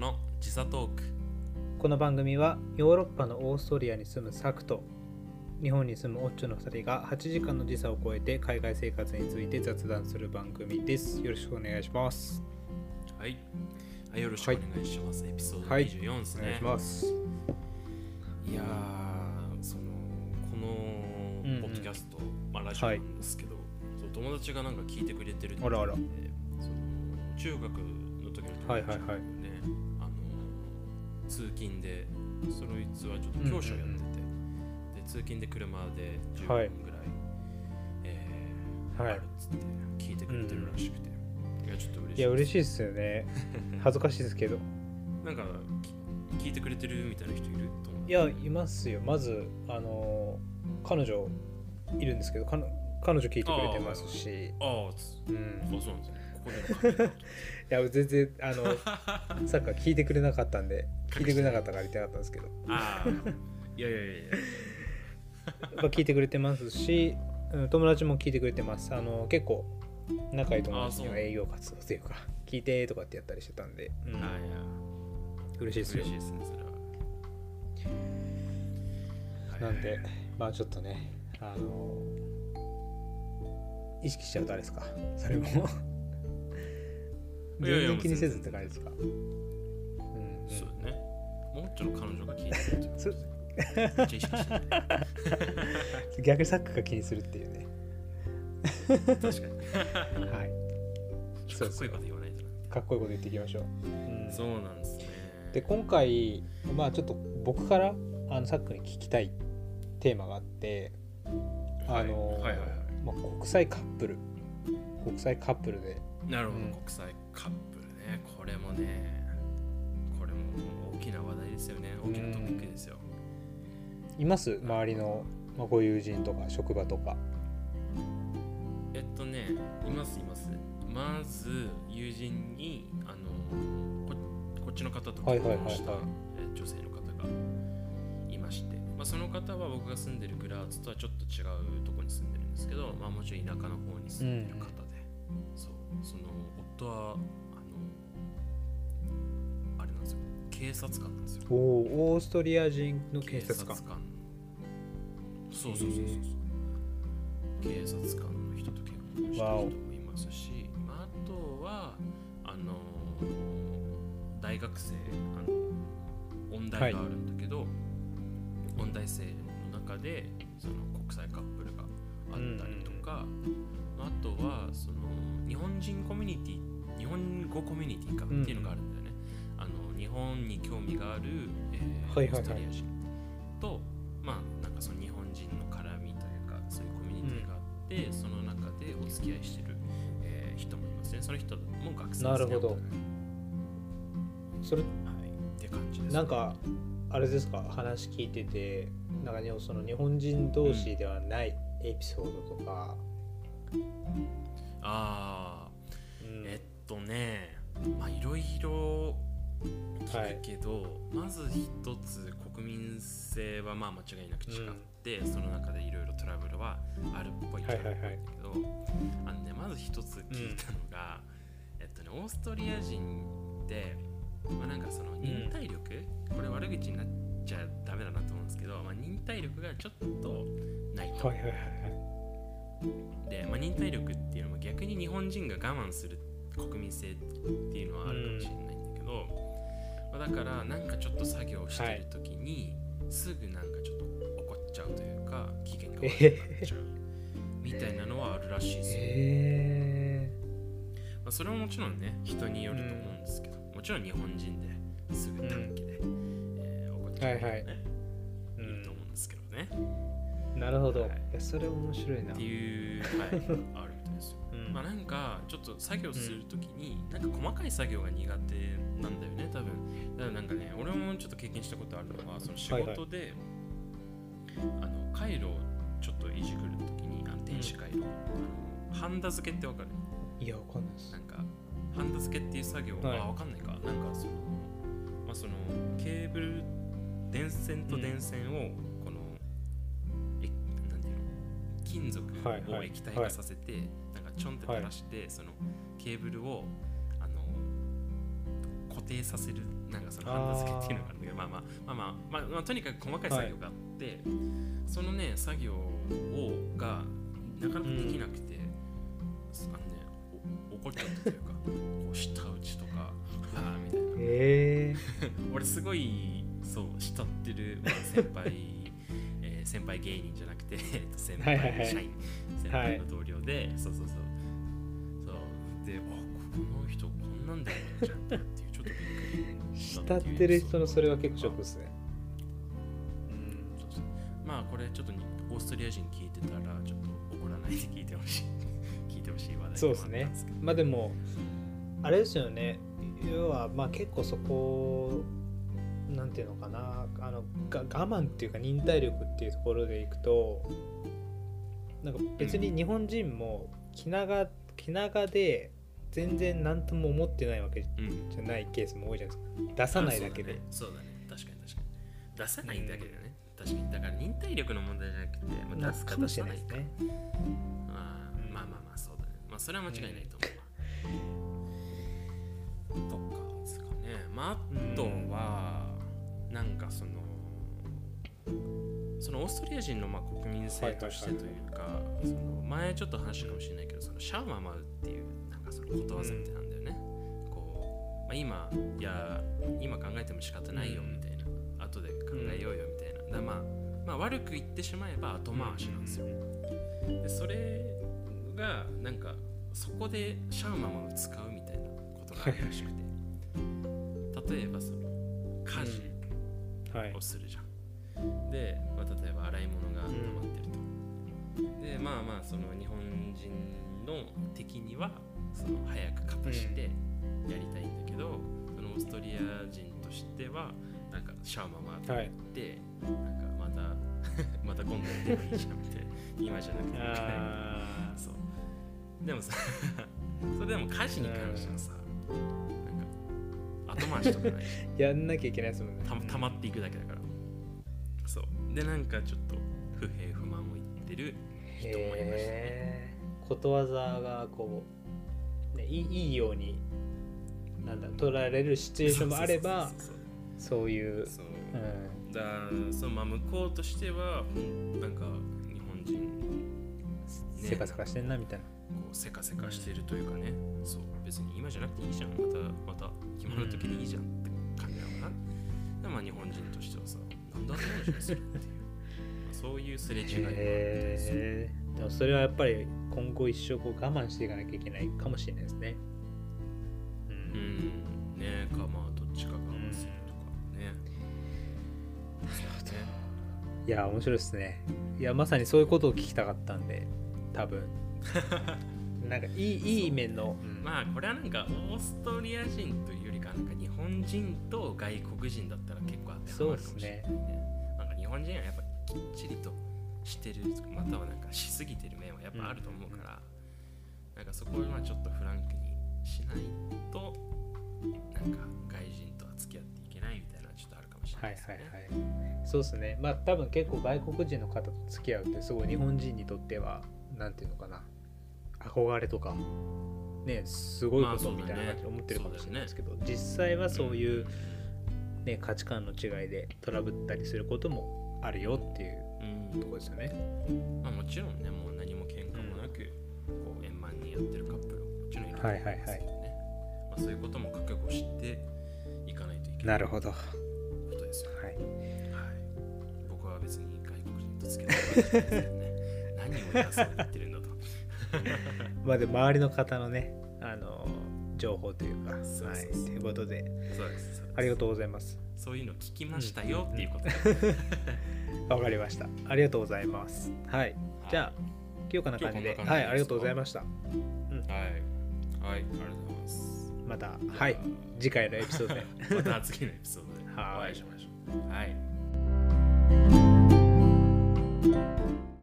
の時差トーク。この番組はヨーロッパのオーストリアに住むサクと日本に住むオッチョの2人が8時間の時差を超えて海外生活について雑談する番組です。よろしくお願いします。はい。はいよろしくお願いします、エピソードはい。24ですね、お願いします。い、やーそのこのうんうん。ポッドキャスト、まあラジオなんですけど、そう友達がなんか聞いてくれてるってあらあら。中学の時の友達はいはいはい通勤でそのいつはちょっと教師をやってて、で通勤で車で15分ぐらい、はい。えーはい。あるっつって聞いてくれてるらしくて、いやちょっと嬉しいいや、嬉しいですよね。恥ずかしいですけど。なんかき聞いてくれてるみたいな人いると思う。いや、いますよ。まず、あの、彼女いるんですけど、彼女聞いてくれてますし、ああつうん、あそうなんですねここで いや、全然、あの、サッカー聞いてくれなかったんで、聞いてくれなかったから言ってなかったんですけど、ああいやいやいやいや。まあ聞いてくれてますし、うん友達も聞いてくれてます。あの、結構、仲いい友達には営業活動というか、聞いてとかってやったりしてたんで、うん。あいや。嬉しいですよ。嬉しい。ですねそれは。はい。なんで、まあちょっとね、あの、意識しちゃうとあれですか、それも。全然気にせずって感じですか？うんそうだね。もうちょっと彼女が聞いてくれてるってる 逆にサッカーが気にするっていうね。確かに。はい。かっこいいこと言わないとな。かっこいいこと言っていきましょう。うん。そうなんですね。で、今回、まあちょっと僕からあのサッカーに聞きたいテーマがあって、あの、まあ、国際カップル。国際カップルで。いなるほど、うん。国際カップルね。これもねこれも大きな話題ですよね。大きなトピックですよ。います？周りの、まあ、ご友人とか職場とか。えっとねいますいます。まず友人にあのここっちの方と結はいはいはいはい。婚したえ女性の方がいまして、まあ、その方は僕が住んでるグラーツとはちょっと違うところに住んでるんですけど、まあ、もちろん田舎の方に住んでる方で、そうその夫はあのあれなんですよ警察官なんですよ。おお、オーストリア人の警察官。そうそうそうそうそう。警察官の人と結婚してる人もいますし、まあ、あとはあの大学生あの音大があるんだけど、音大生の中でその国際カップルがあったりとか、あとはその日本人コミュニティ日本語コミュニティかっていうのがあるんだよね、あの日本に興味がある、えーはいはいはい。オーストリア人とまあなんかその日本人の絡みというかそういうコミュニティがあって、その中でお付き合いしてる、えー人もいますね。その人も学生ですねなるほどはい。それ、って感じです。なんか、あれですか、話聞いてて、なんかね、その日本人同士ではないエピソードとか、ああうん。えっとねまあいろいろ聞くけど、まず一つ国民性はまあ間違いなく違って、その中でいろいろトラブルはあるっぽいはいはいはい。んだけど、あのねまず一つ聞いたのが、えっとねオーストリア人ってまあなんかその忍耐力、これ悪口になっちゃダメだなと思うんですけど、まあ、忍耐力がちょっとないと、はいはいはいで、まあ、忍耐力っていうのも逆に日本人が我慢する国民性っていうのはあるかもしれないんだけど、まあ、だからなんかちょっと作業してる時に、すぐなんかちょっと怒っちゃうというか機嫌が悪くなっちゃうみたいなのはあるらしいですよ、へまあ、それももちろんね人によると思うんですけど、もちろん日本人ですぐ短期で、えー怒っちゃうね、はいはい。いると思うんですけどね、ーなるほど。はい。それ面白いな。っていう、はい、あるみたいですよ。うん。まあなんかちょっと作業するときに、なんか細かい作業が苦手なんだよね多分。だからなんかね俺もちょっと経験したことあるのはその仕事で、あの回路をちょっといじくるときにあの電子回路、あのハンダ付けってわかる？いや、わかんないです。な。んかハンダ付けっていう作業、はい。あわかんないか。なんかそのまあそのケーブル電線と電線をこの、金属を液体化させて、なんかちょんって垂らして、そのケーブルをあの固定させるなんかそのハンダ付けっていうのがあるんだけどまあまあまあまあ、まあまあ、とにかく細かい作業があって、そのね作業をがなかなかできなくて、あのねお怒っちゃったというか こう舌打ちとかああみたいな。え 俺すごいそう慕ってる、まあ、先輩、えー先輩芸人じゃなくて えっと先はいはいはい。輩社員、先輩の同僚で、そうそうそう。そう。であこの人こんなんだよちゃんとっていうちょっとびっくりした慕ってる人のそれは結構ショックですね。そうそう。まあこれちょっとにオーストリア人聞いてたらちょっと怒らないで聞いてほしい。聞いてほしい話題そうですね。まあでもあれですよね。要はまあ結構そこなんていうのかなあのが我慢っていうか忍耐力っていうところでいくとなんか別に日本人も気長気長で全然何とも思ってないわけうん。じゃないケースも多いじゃないですか。出さないだけで、そうだね。そうだね。確かに確かに。出さないんだけどね、確かに。だから忍耐力の問題じゃなくて、まあ、出すか出さないいかね。あーまあまあまあそうだね。まあそれは間違いないと思うわ、とかですかね。まああとは、そのそのオーストリア人のまあ国民性としてというか、その前ちょっと話したかもしれないけどそのシャウママウっていうなんかそのことわざみたいなんだよね、こう、まあ、今いや今考えても仕方ないよみたいな、後で考えようよみたいな、だからまあ、まあ悪く言ってしまえば後回しなんですよ、でそれがなんかそこでシャウママを使うみたいなことがあるらしくて。例えばその家事。はいをするじゃん、で、まあ、例えば洗い物が溜まってると、でまあまあその日本人の敵にはその早くカパしてやりたいんだけど、そのオーストリア人としてはなんかシャウママって、なんかまた また今度やってもいいじゃんって今じゃなくてもいいそう。でもさ それでも家事に関してはさ、なんか後回しとかないやんなきゃいけないですもんね。たたまっていくだけだから。そう。でなんかちょっと不平不満を言ってる人もいましたね。ことわざがこう、ね、いいいいようになんだ捉えられるシチュエーションもあればそういう、そうそう。うん、だそのまあ向こうとしてはなんか日本人、ね、せかせかしてんなみたいなこうせかせかしてるというかね。そう。別に今じゃなくていいじゃん。またまた決まる時にいいじゃんって感じなのかな、でまあ日本人としてはさなんで後回しにするっていう。まあそういうすれ違いもあったりするへえでもそれはやっぱり今後一生こう我慢していかなきゃいけないかもしれないですね。ううん。んねかまあどっちか我慢するとかね、そうね。いや面白いですね。いやまさにそういうことを聞きたかったんで多分 なんかいいいい面の、う。ん。まあこれはなんかオーストリア人というよりかなんか日本人と外国人だったら結構当てはまるかもしれないね。なんか日本人はやっぱきっちりとしてるまたはなんかしすぎてる面はやっぱあると思うから、なんかそこはまあちょっとフランクにしないとなんか外人とは付き合っていけないみたいなちょっとあるかもしれなはいいですね、はいはいそうですね。まあ多分結構外国人の方と付き合うってすごい日本人にとってはなんていうのかな。憧れとか。ねすごいことみたいな感じで思ってるかもしれないですけど、実際はそういう、ね、価値観の違いでトラブったりすることもあるよっていううんところですよね。まあ、もちろんねもう何も喧嘩もなく、こう円満にやってるカップルももちろんいると思うんですけどね、はいはいまあ、そういうことも覚悟していかないといけなないるほど。はことですよ、い。はい、僕は別に外国人とつけないわけじゃないですけどね 何を偉そうに言ってるんだと。まあで周りの方のね、あの情報というか、はい、ということで、そうです。ありがとうございます。そういうの聞きましたよっていうこと。で、わかりました。ありがとうございます。はい。じゃあ、今日こんな感じで、はい、ありがとうございました。はい。はいありがとうございます。また、はい、次回のエピソードで。また次のエピソードで。おはい。会いしましょう。はい